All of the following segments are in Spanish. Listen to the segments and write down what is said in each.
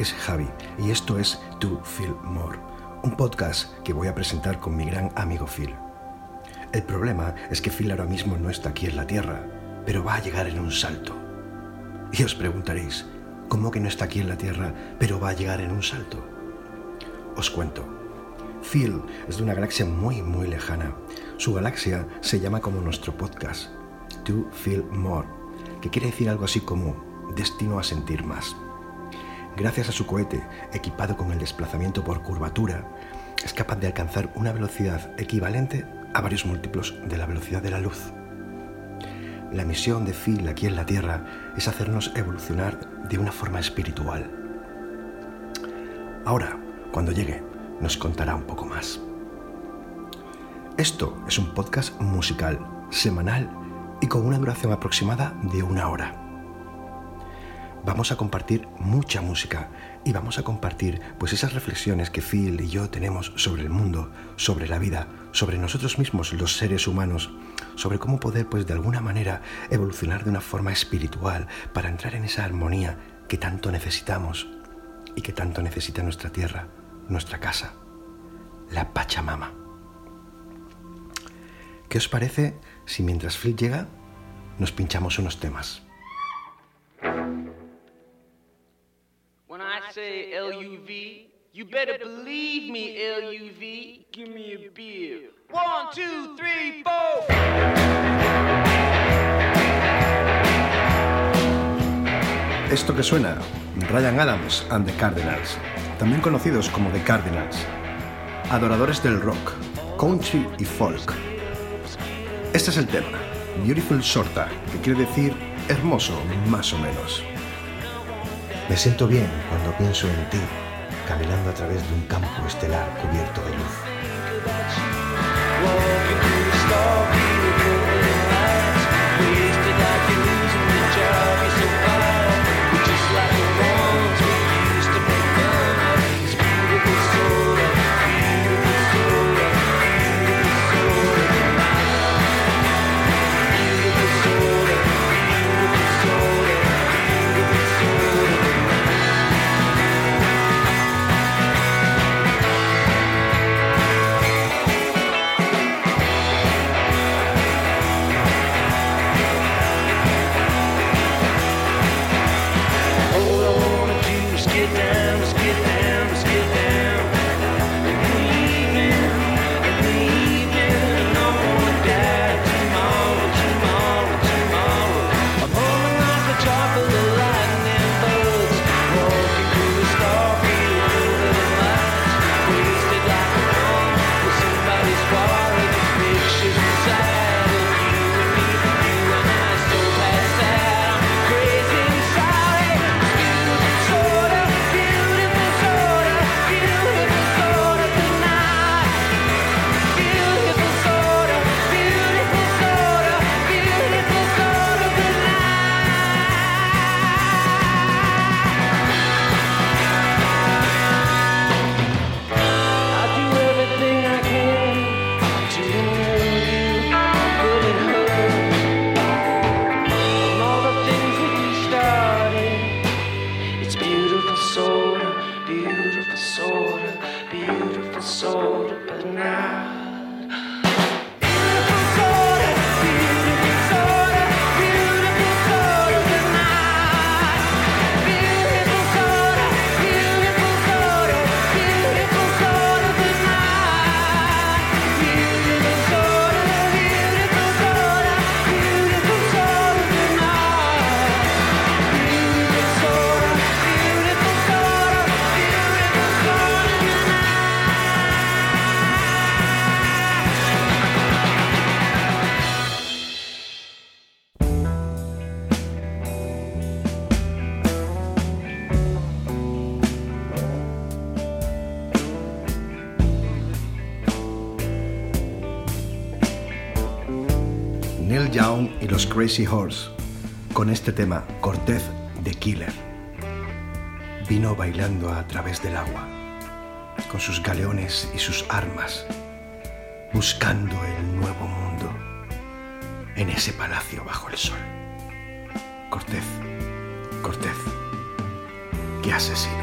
es Javi y esto es To Feel More, un podcast que voy a presentar con mi gran amigo Phil. El problema es que Phil ahora mismo no está aquí en la Tierra, pero va a llegar en un salto. Y os preguntaréis, ¿cómo que no está aquí en la Tierra, pero va a llegar en un salto? Os cuento. Phil es de una galaxia muy, muy lejana. Su galaxia se llama como nuestro podcast, To Feel More, que quiere decir algo así como destino a sentir más. Gracias a su cohete, equipado con el desplazamiento por curvatura, es capaz de alcanzar una velocidad equivalente a varios múltiplos de la velocidad de la luz. La misión de Phil aquí en la Tierra es hacernos evolucionar de una forma espiritual. Ahora, cuando llegue, nos contará un poco más. Esto es un podcast musical, semanal y con una duración aproximada de una hora vamos a compartir mucha música y vamos a compartir pues esas reflexiones que Phil y yo tenemos sobre el mundo, sobre la vida, sobre nosotros mismos los seres humanos, sobre cómo poder pues de alguna manera evolucionar de una forma espiritual para entrar en esa armonía que tanto necesitamos y que tanto necesita nuestra tierra, nuestra casa, la Pachamama. ¿Qué os parece si mientras Phil llega nos pinchamos unos temas? Say LUV, you better believe me, LUV. Give me a beer. One, two, three, four. Esto que suena, Ryan Adams and the Cardinals, también conocidos como The Cardinals, adoradores del rock, country y folk. Este es el tema, Beautiful Sorta, que quiere decir hermoso más o menos. Me siento bien cuando pienso en ti, caminando a través de un campo estelar cubierto de luz. Crazy Horse con este tema, Cortez de Killer. Vino bailando a través del agua, con sus galeones y sus armas, buscando el nuevo mundo en ese palacio bajo el sol. Cortez, Cortez, que asesino.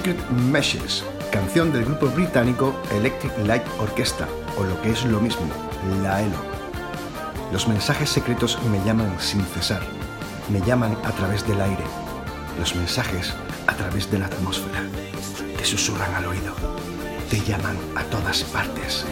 Secret Meshes, canción del grupo británico Electric Light Orchestra, o lo que es lo mismo, la ELO. Los mensajes secretos me llaman sin cesar, me llaman a través del aire, los mensajes a través de la atmósfera, te susurran al oído, te llaman a todas partes.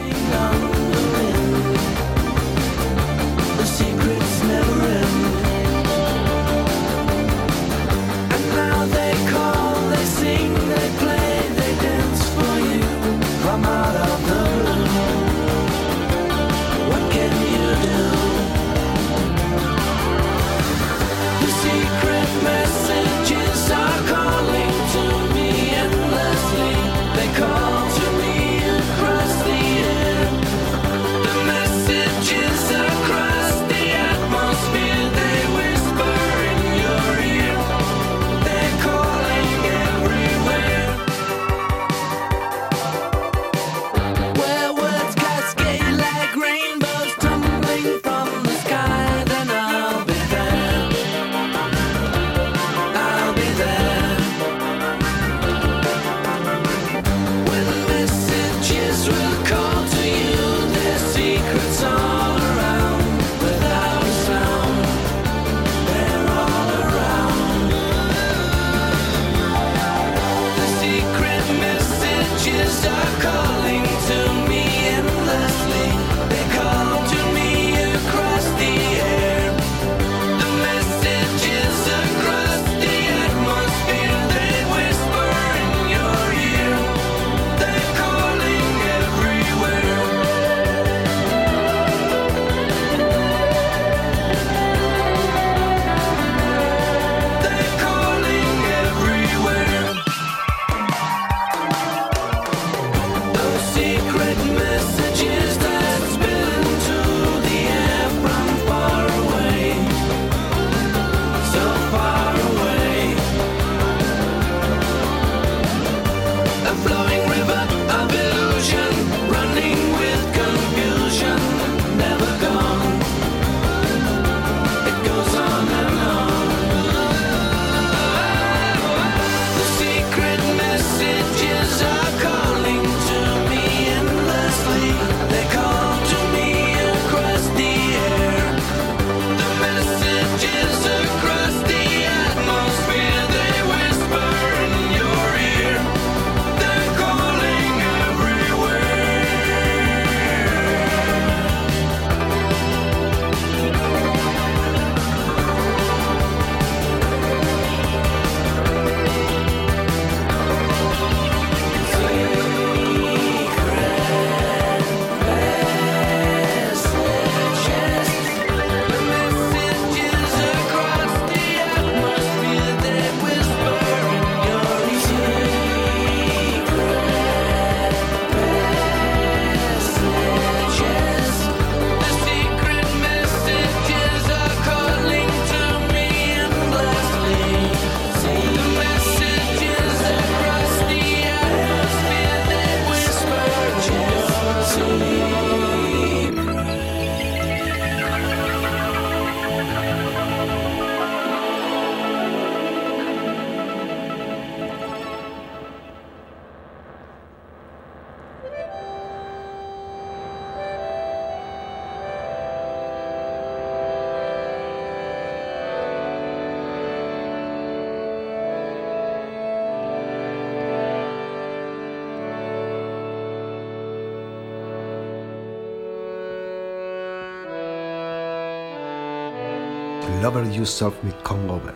Lover Yourself Me Come Over.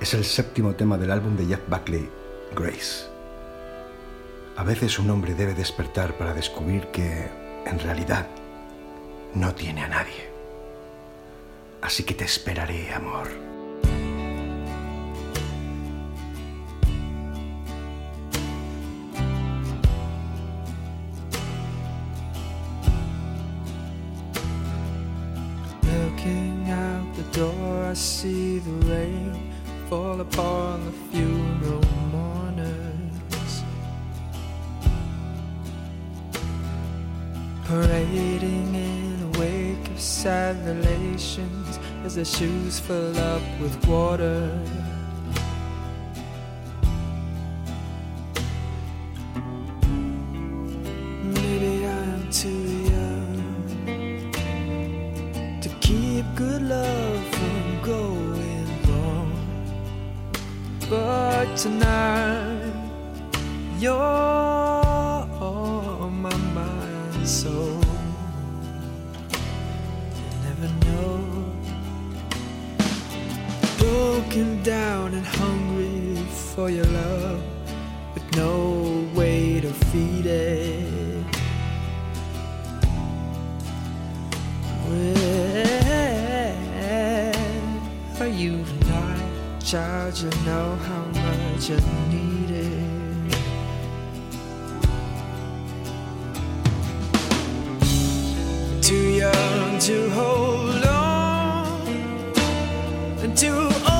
Es el séptimo tema del álbum de Jeff Buckley, Grace. A veces un hombre debe despertar para descubrir que, en realidad, no tiene a nadie. Así que te esperaré, amor. shoes fill up with water. Maybe I am too young to keep good love from going wrong. But tonight, you're on my mind, so. broken down and hungry for your love, with no way to feed it. Where are you tonight, child? You know how much I need it. Too young to hold on, and too old.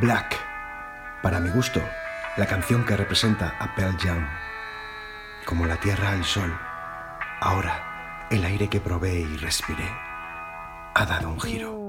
Black. Para mi gusto, la canción que representa a Pearl Jam. Como la tierra al sol. Ahora, el aire que probé y respiré ha dado un giro.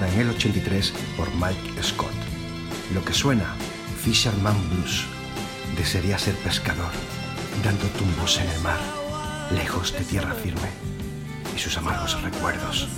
En el 83 por Mike Scott. Lo que suena, Fisherman Blues, desearía ser pescador, dando tumbos en el mar, lejos de tierra firme y sus amargos recuerdos.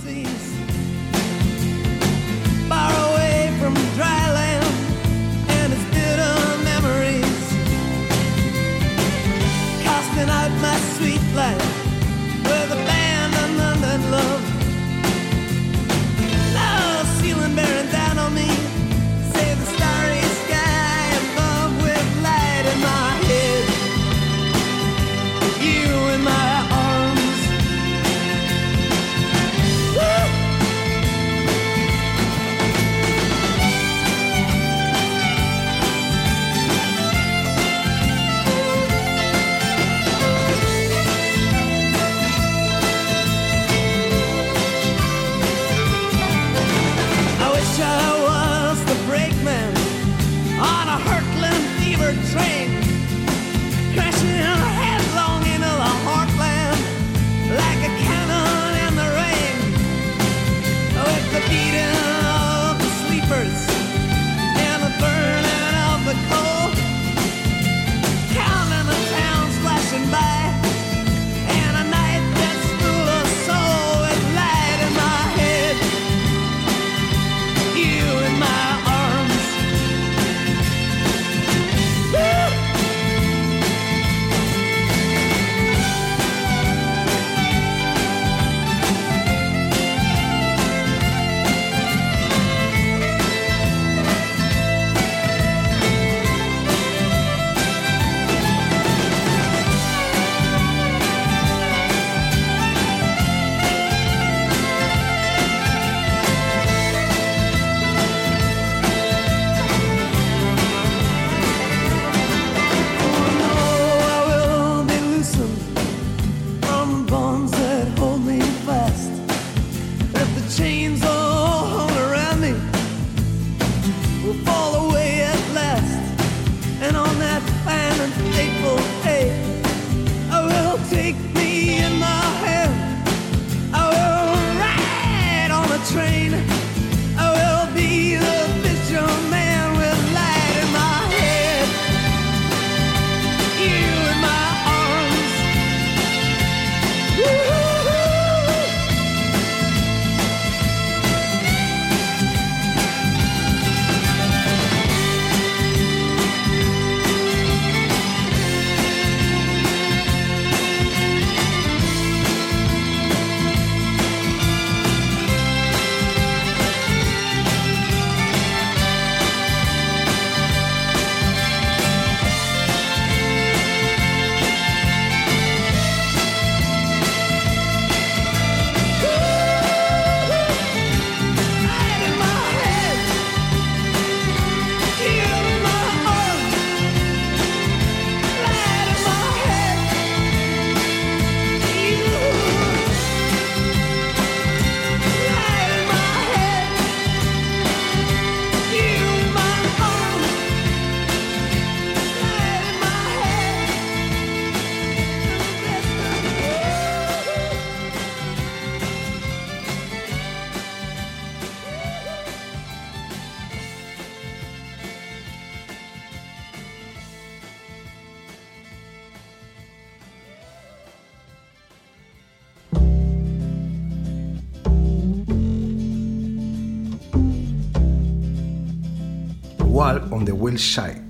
Will Side,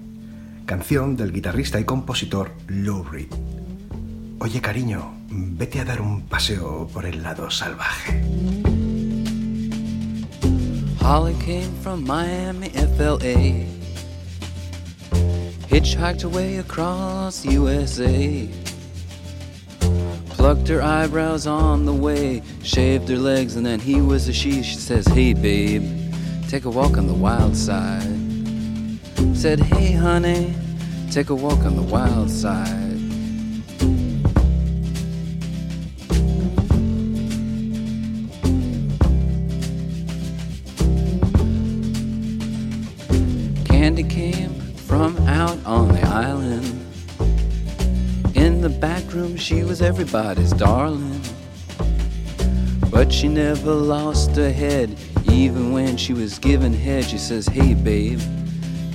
canción del guitarrista y compositor Lou Reed. Oye cariño, vete a dar un paseo por el lado salvaje. Holly came from Miami, FLA. Hitchhiked away across USA. Plucked her eyebrows on the way, shaved her legs, and then he was a she. She says, Hey, babe, take a walk on the wild side. Said, Hey, honey, take a walk on the wild side. Candy came from out on the island. In the back room, she was everybody's darling. But she never lost her head, even when she was given head. She says, Hey, babe,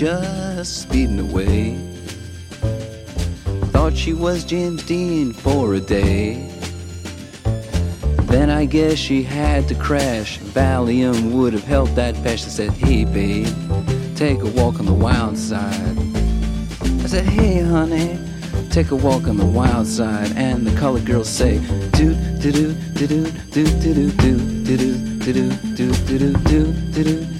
Just speeding away. Thought she was James Dean for a day. Then I guess she had to crash. Valium would have helped that patch. I said, Hey, babe, take a walk on the wild side. I said, Hey, honey, take a walk on the wild side. And the colored girls say, Do, do, do, do, do, do, do, do, do, do, do, do, do, do, do, do, do,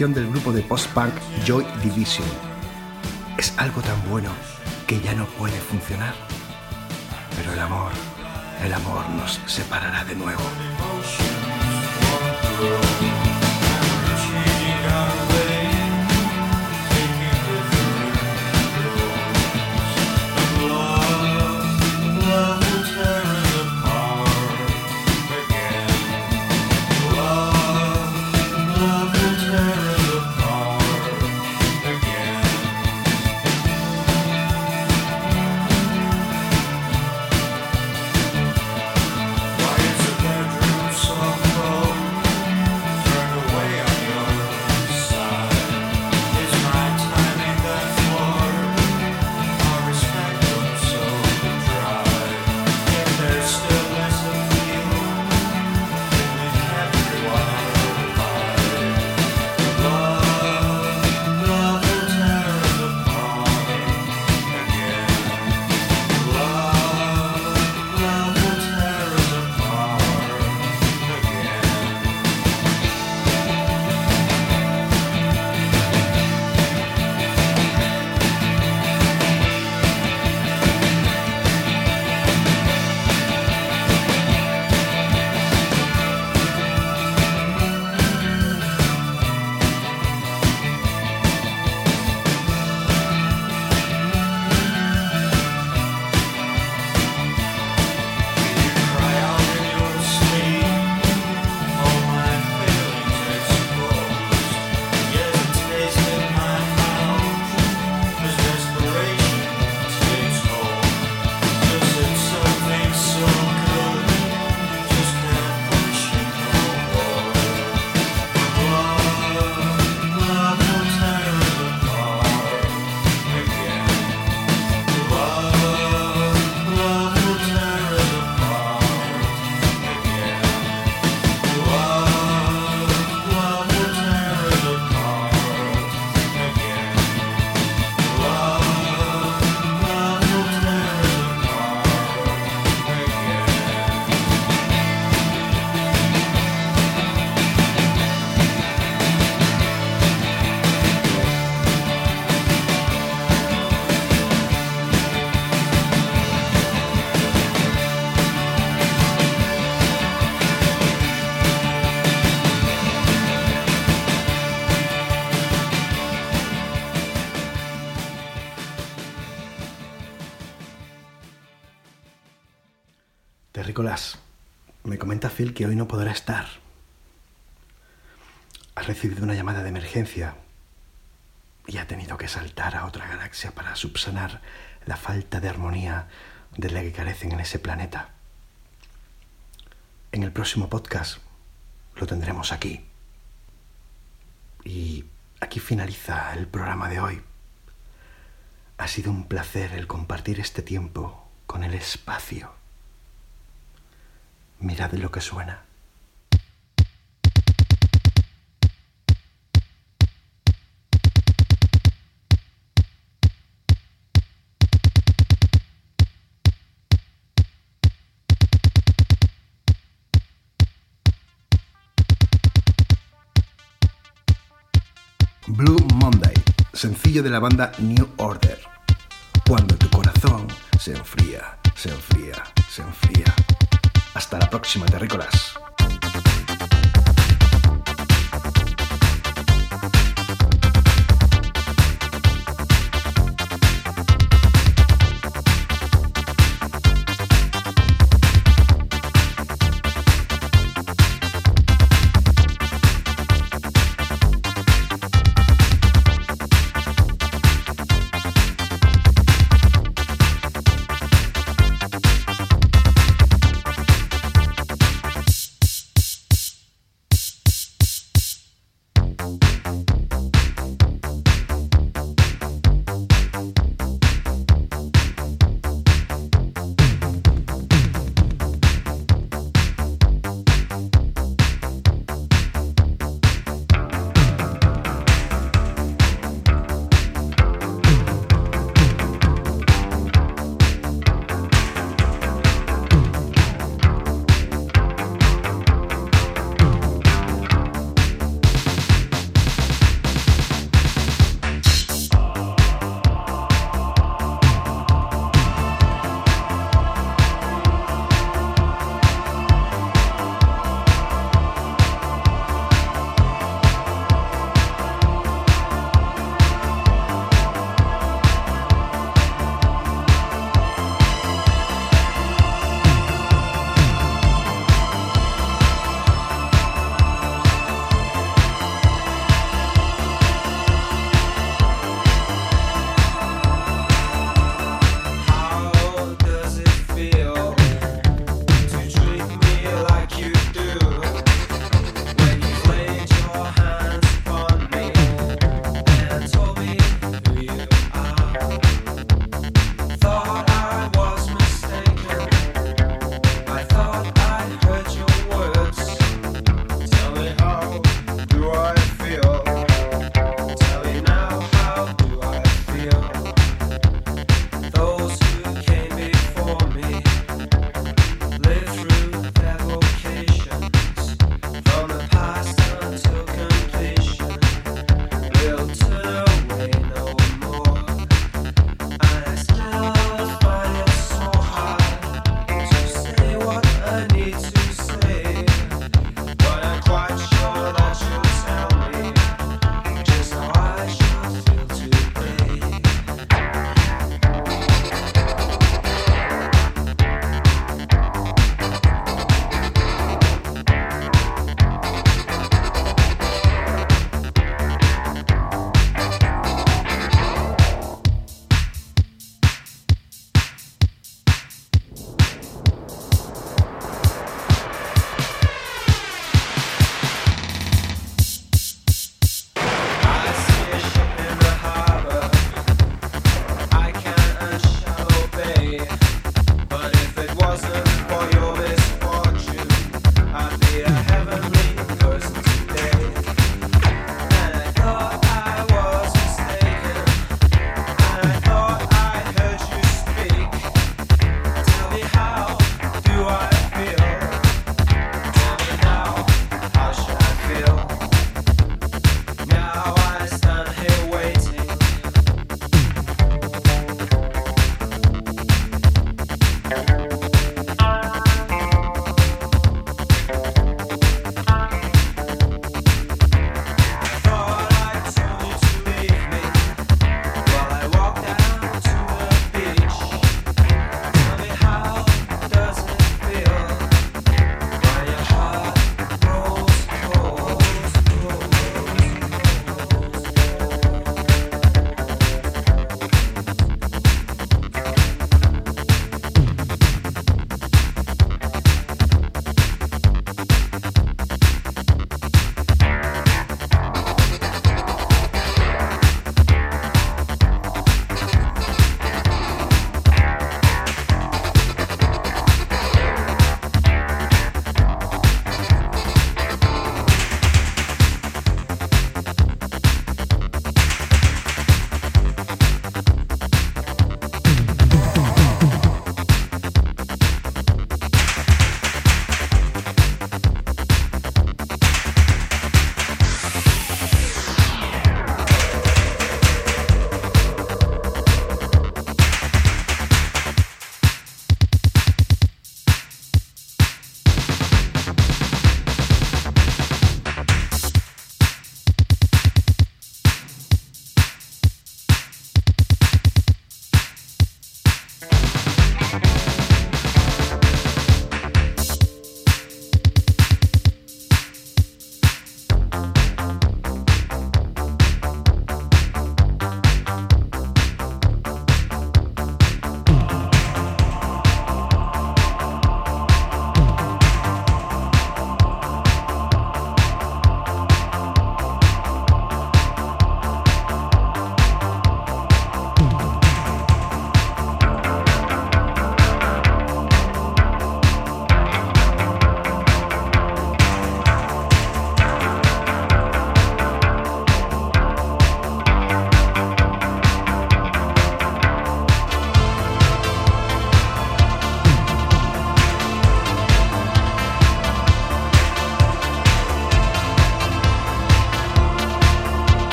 Del grupo de post-punk Joy Division. Es algo tan bueno que ya no puede funcionar. Pero el amor, el amor nos separará de nuevo. Que hoy no podrá estar. Ha recibido una llamada de emergencia y ha tenido que saltar a otra galaxia para subsanar la falta de armonía de la que carecen en ese planeta. En el próximo podcast lo tendremos aquí. Y aquí finaliza el programa de hoy. Ha sido un placer el compartir este tiempo con el espacio. Mirad lo que suena. Blue Monday, sencillo de la banda New Order. Cuando tu corazón se enfría, se enfría, se enfría. Hasta la próxima, terrícolas.